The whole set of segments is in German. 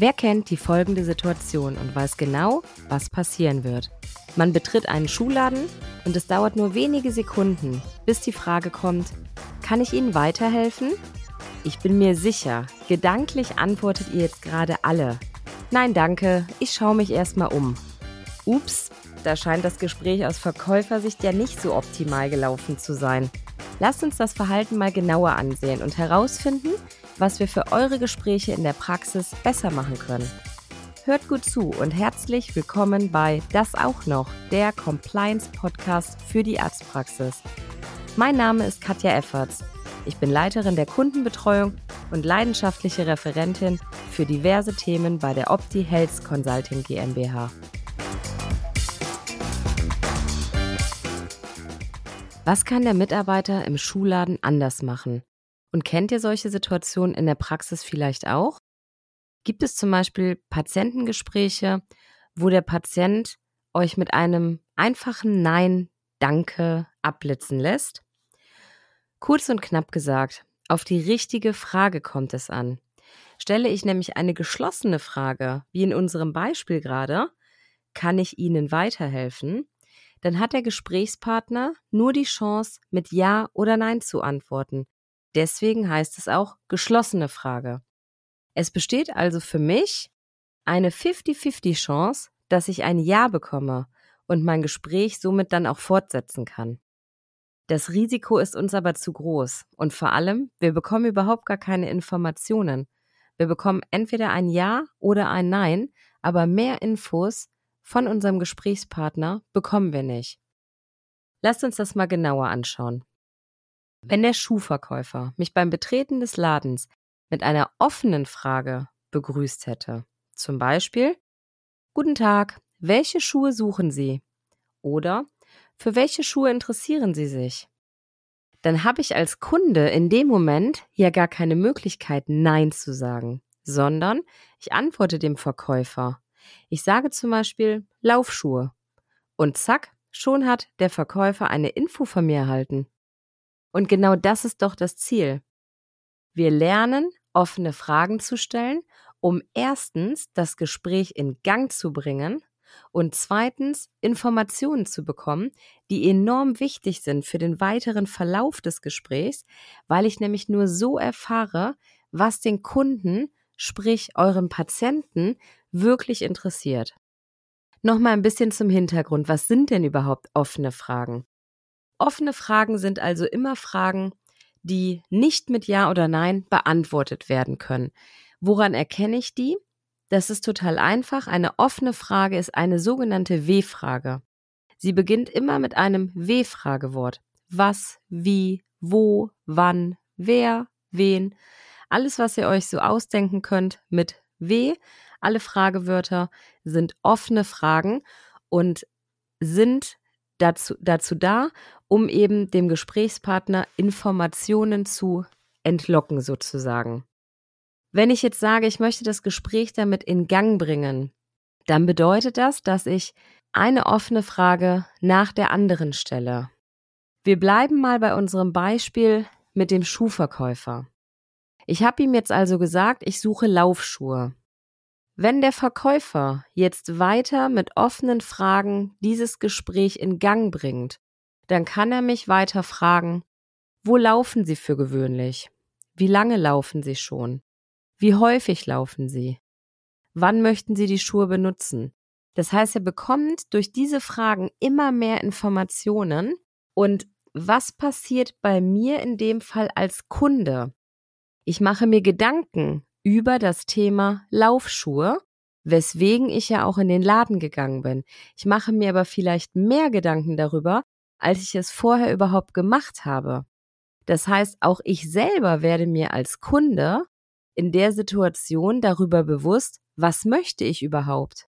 Wer kennt die folgende Situation und weiß genau, was passieren wird? Man betritt einen Schuhladen und es dauert nur wenige Sekunden, bis die Frage kommt, kann ich Ihnen weiterhelfen? Ich bin mir sicher, gedanklich antwortet ihr jetzt gerade alle. Nein, danke, ich schaue mich erstmal um. Ups, da scheint das Gespräch aus Verkäufersicht ja nicht so optimal gelaufen zu sein. Lasst uns das Verhalten mal genauer ansehen und herausfinden, was wir für eure Gespräche in der Praxis besser machen können. Hört gut zu und herzlich willkommen bei Das auch noch, der Compliance-Podcast für die Arztpraxis. Mein Name ist Katja Efferts. Ich bin Leiterin der Kundenbetreuung und leidenschaftliche Referentin für diverse Themen bei der Opti Health Consulting GmbH. Was kann der Mitarbeiter im Schuhladen anders machen? Und kennt ihr solche Situationen in der Praxis vielleicht auch? Gibt es zum Beispiel Patientengespräche, wo der Patient euch mit einem einfachen Nein, Danke abblitzen lässt? Kurz und knapp gesagt, auf die richtige Frage kommt es an. Stelle ich nämlich eine geschlossene Frage, wie in unserem Beispiel gerade, kann ich Ihnen weiterhelfen? Dann hat der Gesprächspartner nur die Chance, mit Ja oder Nein zu antworten Deswegen heißt es auch geschlossene Frage. Es besteht also für mich eine 50-50 Chance, dass ich ein Ja bekomme und mein Gespräch somit dann auch fortsetzen kann. Das Risiko ist uns aber zu groß und vor allem, wir bekommen überhaupt gar keine Informationen. Wir bekommen entweder ein Ja oder ein Nein, aber mehr Infos von unserem Gesprächspartner bekommen wir nicht. Lasst uns das mal genauer anschauen. Wenn der Schuhverkäufer mich beim Betreten des Ladens mit einer offenen Frage begrüßt hätte, zum Beispiel Guten Tag, welche Schuhe suchen Sie? Oder für welche Schuhe interessieren Sie sich? Dann habe ich als Kunde in dem Moment ja gar keine Möglichkeit, Nein zu sagen, sondern ich antworte dem Verkäufer. Ich sage zum Beispiel Laufschuhe. Und zack, schon hat der Verkäufer eine Info von mir erhalten. Und genau das ist doch das Ziel. Wir lernen, offene Fragen zu stellen, um erstens das Gespräch in Gang zu bringen und zweitens Informationen zu bekommen, die enorm wichtig sind für den weiteren Verlauf des Gesprächs, weil ich nämlich nur so erfahre, was den Kunden, sprich euren Patienten, wirklich interessiert. Nochmal ein bisschen zum Hintergrund. Was sind denn überhaupt offene Fragen? Offene Fragen sind also immer Fragen, die nicht mit Ja oder Nein beantwortet werden können. Woran erkenne ich die? Das ist total einfach. Eine offene Frage ist eine sogenannte W-Frage. Sie beginnt immer mit einem W-Fragewort. Was, wie, wo, wann, wer, wen. Alles, was ihr euch so ausdenken könnt mit W. Alle Fragewörter sind offene Fragen und sind dazu, dazu da, um eben dem Gesprächspartner Informationen zu entlocken sozusagen. Wenn ich jetzt sage, ich möchte das Gespräch damit in Gang bringen, dann bedeutet das, dass ich eine offene Frage nach der anderen stelle. Wir bleiben mal bei unserem Beispiel mit dem Schuhverkäufer. Ich habe ihm jetzt also gesagt, ich suche Laufschuhe. Wenn der Verkäufer jetzt weiter mit offenen Fragen dieses Gespräch in Gang bringt dann kann er mich weiter fragen, wo laufen Sie für gewöhnlich? Wie lange laufen Sie schon? Wie häufig laufen Sie? Wann möchten Sie die Schuhe benutzen? Das heißt, er bekommt durch diese Fragen immer mehr Informationen und was passiert bei mir in dem Fall als Kunde? Ich mache mir Gedanken über das Thema Laufschuhe, weswegen ich ja auch in den Laden gegangen bin. Ich mache mir aber vielleicht mehr Gedanken darüber, als ich es vorher überhaupt gemacht habe. Das heißt, auch ich selber werde mir als Kunde in der Situation darüber bewusst, was möchte ich überhaupt?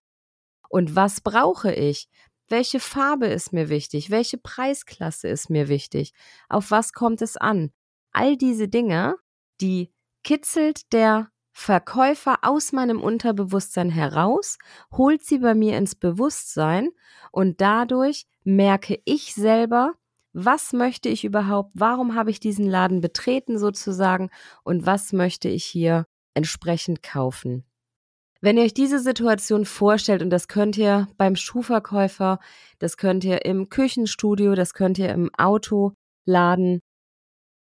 Und was brauche ich? Welche Farbe ist mir wichtig? Welche Preisklasse ist mir wichtig? Auf was kommt es an? All diese Dinge, die kitzelt der Verkäufer aus meinem Unterbewusstsein heraus, holt sie bei mir ins Bewusstsein und dadurch merke ich selber, was möchte ich überhaupt, warum habe ich diesen Laden betreten sozusagen und was möchte ich hier entsprechend kaufen. Wenn ihr euch diese Situation vorstellt, und das könnt ihr beim Schuhverkäufer, das könnt ihr im Küchenstudio, das könnt ihr im Autoladen,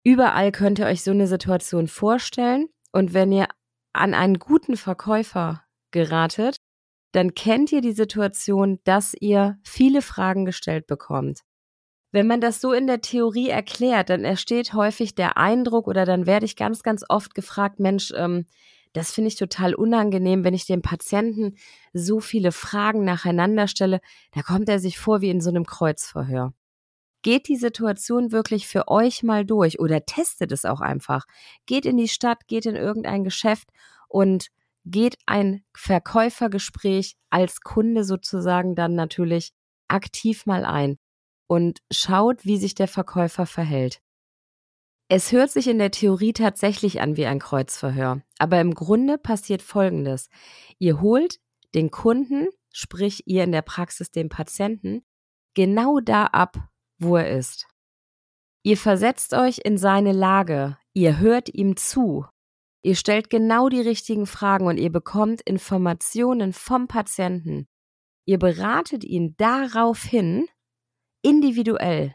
überall könnt ihr euch so eine Situation vorstellen. Und wenn ihr an einen guten Verkäufer geratet, dann kennt ihr die Situation, dass ihr viele Fragen gestellt bekommt. Wenn man das so in der Theorie erklärt, dann entsteht häufig der Eindruck oder dann werde ich ganz, ganz oft gefragt, Mensch, ähm, das finde ich total unangenehm, wenn ich dem Patienten so viele Fragen nacheinander stelle. Da kommt er sich vor wie in so einem Kreuzverhör. Geht die Situation wirklich für euch mal durch oder testet es auch einfach. Geht in die Stadt, geht in irgendein Geschäft und geht ein Verkäufergespräch als Kunde sozusagen dann natürlich aktiv mal ein und schaut, wie sich der Verkäufer verhält. Es hört sich in der Theorie tatsächlich an wie ein Kreuzverhör, aber im Grunde passiert Folgendes. Ihr holt den Kunden, sprich ihr in der Praxis den Patienten, genau da ab, wo er ist. Ihr versetzt euch in seine Lage, ihr hört ihm zu, ihr stellt genau die richtigen Fragen und ihr bekommt Informationen vom Patienten. Ihr beratet ihn daraufhin individuell,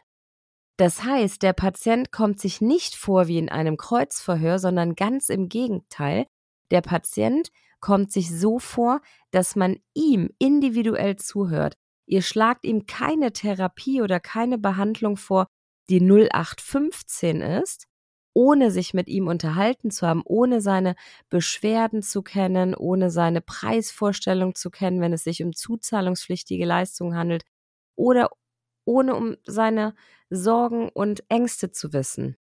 das heißt, der Patient kommt sich nicht vor wie in einem Kreuzverhör, sondern ganz im Gegenteil. Der Patient kommt sich so vor, dass man ihm individuell zuhört. Ihr schlagt ihm keine Therapie oder keine Behandlung vor, die 0815 ist, ohne sich mit ihm unterhalten zu haben, ohne seine Beschwerden zu kennen, ohne seine Preisvorstellung zu kennen, wenn es sich um zuzahlungspflichtige Leistungen handelt, oder ohne um seine Sorgen und Ängste zu wissen,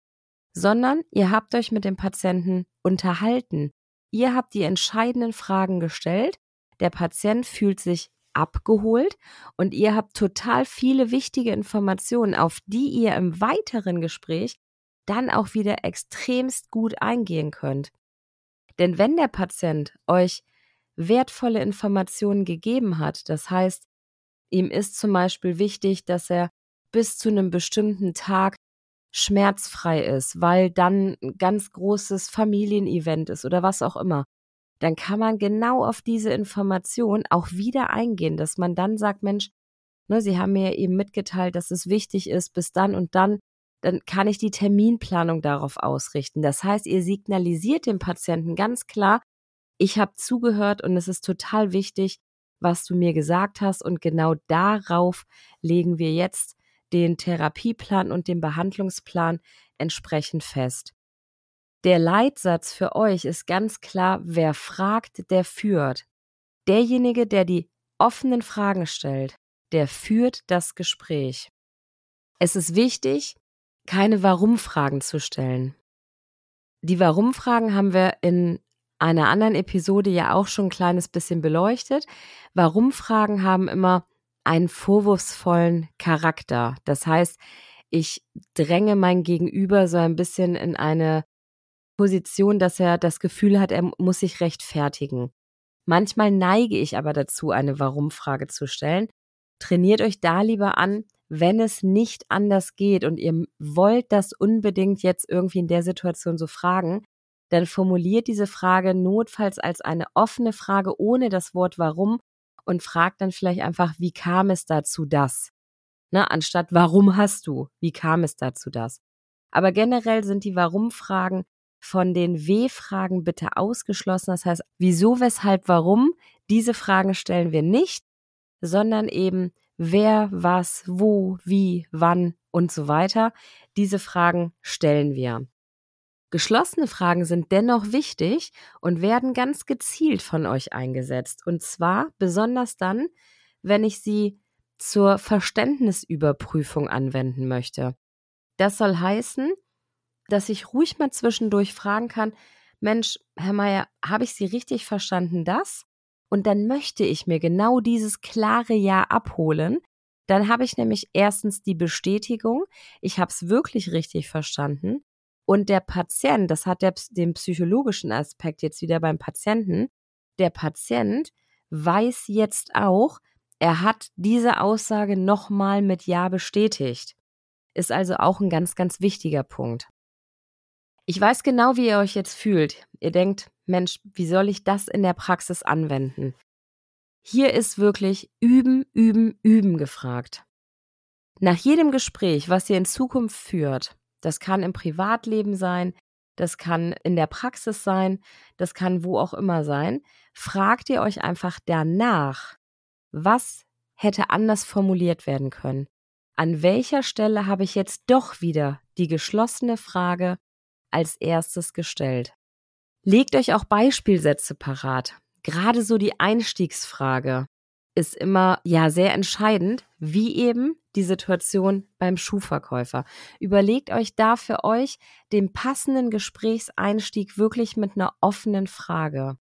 sondern ihr habt euch mit dem Patienten unterhalten. Ihr habt die entscheidenden Fragen gestellt, der Patient fühlt sich abgeholt und ihr habt total viele wichtige Informationen, auf die ihr im weiteren Gespräch dann auch wieder extremst gut eingehen könnt. Denn wenn der Patient euch wertvolle Informationen gegeben hat, das heißt, ihm ist zum Beispiel wichtig, dass er bis zu einem bestimmten Tag schmerzfrei ist, weil dann ein ganz großes Familienevent ist oder was auch immer, dann kann man genau auf diese Information auch wieder eingehen, dass man dann sagt, Mensch, ne, Sie haben mir eben mitgeteilt, dass es wichtig ist, bis dann und dann, dann kann ich die Terminplanung darauf ausrichten. Das heißt, ihr signalisiert dem Patienten ganz klar, ich habe zugehört und es ist total wichtig, was du mir gesagt hast und genau darauf legen wir jetzt den Therapieplan und den Behandlungsplan entsprechend fest. Der Leitsatz für euch ist ganz klar, wer fragt, der führt. Derjenige, der die offenen Fragen stellt, der führt das Gespräch. Es ist wichtig, keine Warum-Fragen zu stellen. Die Warum-Fragen haben wir in einer anderen Episode ja auch schon ein kleines bisschen beleuchtet. Warum-Fragen haben immer einen vorwurfsvollen Charakter. Das heißt, ich dränge mein Gegenüber so ein bisschen in eine Position, dass er das Gefühl hat, er muss sich rechtfertigen. Manchmal neige ich aber dazu, eine Warum-Frage zu stellen. Trainiert euch da lieber an, wenn es nicht anders geht und ihr wollt das unbedingt jetzt irgendwie in der Situation so fragen, dann formuliert diese Frage notfalls als eine offene Frage ohne das Wort warum und fragt dann vielleicht einfach, wie kam es dazu das? Ne, anstatt warum hast du? Wie kam es dazu das? Aber generell sind die Warum-Fragen von den W-Fragen bitte ausgeschlossen. Das heißt, wieso, weshalb, warum? Diese Fragen stellen wir nicht, sondern eben wer, was, wo, wie, wann und so weiter. Diese Fragen stellen wir. Geschlossene Fragen sind dennoch wichtig und werden ganz gezielt von euch eingesetzt. Und zwar besonders dann, wenn ich sie zur Verständnisüberprüfung anwenden möchte. Das soll heißen, dass ich ruhig mal zwischendurch fragen kann, Mensch, Herr Meier, habe ich Sie richtig verstanden, das? Und dann möchte ich mir genau dieses klare Ja abholen. Dann habe ich nämlich erstens die Bestätigung, ich habe es wirklich richtig verstanden. Und der Patient, das hat der, den psychologischen Aspekt jetzt wieder beim Patienten, der Patient weiß jetzt auch, er hat diese Aussage nochmal mit Ja bestätigt. Ist also auch ein ganz, ganz wichtiger Punkt. Ich weiß genau, wie ihr euch jetzt fühlt. Ihr denkt, Mensch, wie soll ich das in der Praxis anwenden? Hier ist wirklich üben, üben, üben gefragt. Nach jedem Gespräch, was ihr in Zukunft führt, das kann im Privatleben sein, das kann in der Praxis sein, das kann wo auch immer sein, fragt ihr euch einfach danach, was hätte anders formuliert werden können? An welcher Stelle habe ich jetzt doch wieder die geschlossene Frage als erstes gestellt? Legt euch auch Beispielsätze parat. Gerade so die Einstiegsfrage ist immer ja sehr entscheidend, wie eben die Situation beim Schuhverkäufer. Überlegt euch da für euch den passenden Gesprächseinstieg wirklich mit einer offenen Frage.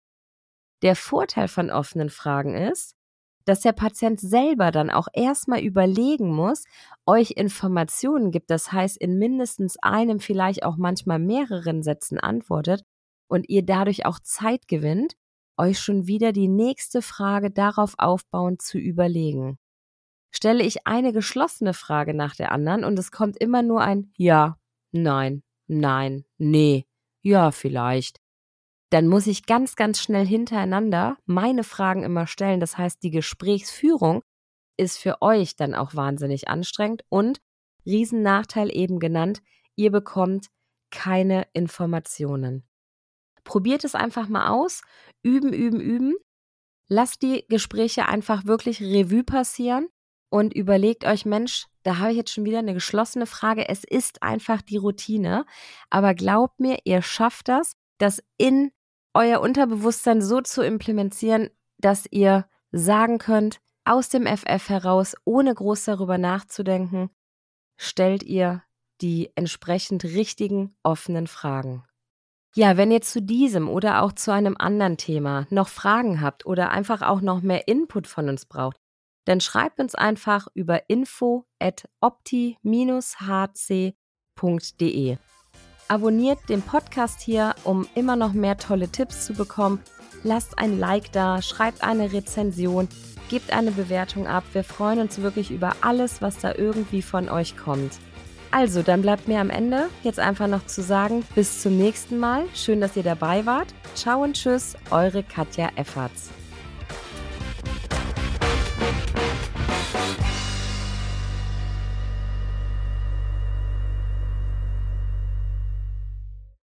Der Vorteil von offenen Fragen ist, dass der Patient selber dann auch erstmal überlegen muss, euch Informationen gibt, das heißt in mindestens einem, vielleicht auch manchmal mehreren Sätzen antwortet und ihr dadurch auch Zeit gewinnt, euch schon wieder die nächste Frage darauf aufbauend zu überlegen. Stelle ich eine geschlossene Frage nach der anderen und es kommt immer nur ein Ja, Nein, Nein, Nee, Ja, vielleicht. Dann muss ich ganz, ganz schnell hintereinander meine Fragen immer stellen. Das heißt, die Gesprächsführung ist für euch dann auch wahnsinnig anstrengend und Riesennachteil eben genannt, ihr bekommt keine Informationen. Probiert es einfach mal aus. Üben, üben, üben. Lasst die Gespräche einfach wirklich Revue passieren und überlegt euch, Mensch, da habe ich jetzt schon wieder eine geschlossene Frage. Es ist einfach die Routine. Aber glaubt mir, ihr schafft das, das in euer Unterbewusstsein so zu implementieren, dass ihr sagen könnt, aus dem FF heraus, ohne groß darüber nachzudenken, stellt ihr die entsprechend richtigen offenen Fragen. Ja, wenn ihr zu diesem oder auch zu einem anderen Thema noch Fragen habt oder einfach auch noch mehr Input von uns braucht, dann schreibt uns einfach über info at opti-hc.de. Abonniert den Podcast hier, um immer noch mehr tolle Tipps zu bekommen. Lasst ein Like da, schreibt eine Rezension, gebt eine Bewertung ab. Wir freuen uns wirklich über alles, was da irgendwie von euch kommt. Also, dann bleibt mir am Ende jetzt einfach noch zu sagen, bis zum nächsten Mal. Schön, dass ihr dabei wart. Ciao und tschüss, eure Katja Efferts.